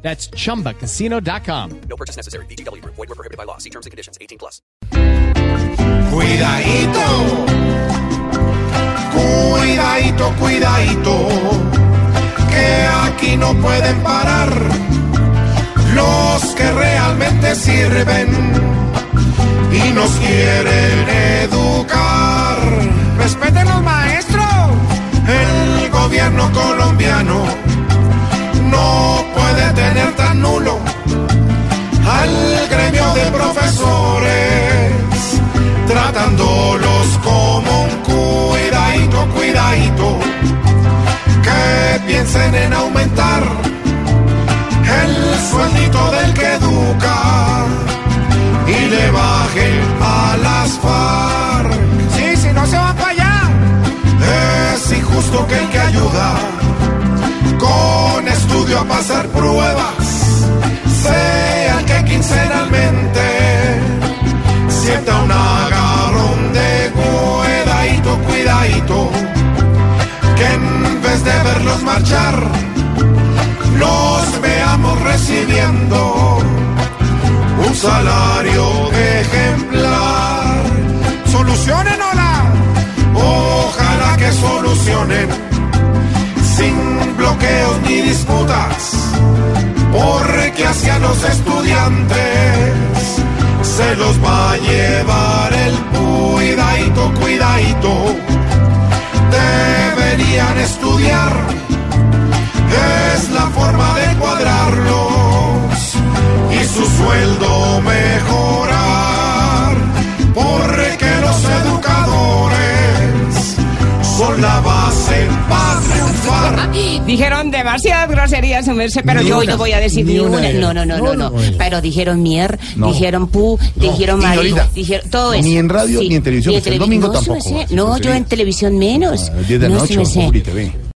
That's chumbacasino.com. No purchase necessary. BGW. Void were prohibited by law. See terms and conditions. 18 plus. Cuidadito, cuidadito, cuidadito, que aquí no pueden parar los que realmente sirven y nos quieren educar. Respeten los maestros. El gobierno colombiano piensen en aumentar el sueldito del que educa y le bajen a las FARC. Sí, si no se van para allá. Es injusto que el que ayuda con estudio a pasar pruebas sea el que quincenalmente sienta un agarrón de cuidadito, cuidadito, de marchar, los veamos recibiendo un salario ejemplar. Solucionen, hola, ojalá que solucionen sin bloqueos ni disputas, porque hacia los estudiantes se los va a llevar el cuidadito, cuidadito. Sueldo mejorar, porque los educadores son la base para triunfar. Dijeron demasiadas groserías, merced, pero Ni yo una, no voy a decir ni ni una. No, no, no, no, no. Pero dijeron mier, No. dijeron pu, dijeron marido, dijeron todo eso. ni en radio, ni en televisión, Ni el domingo tampoco, No, yo en televisión menos. A las 10 de la no,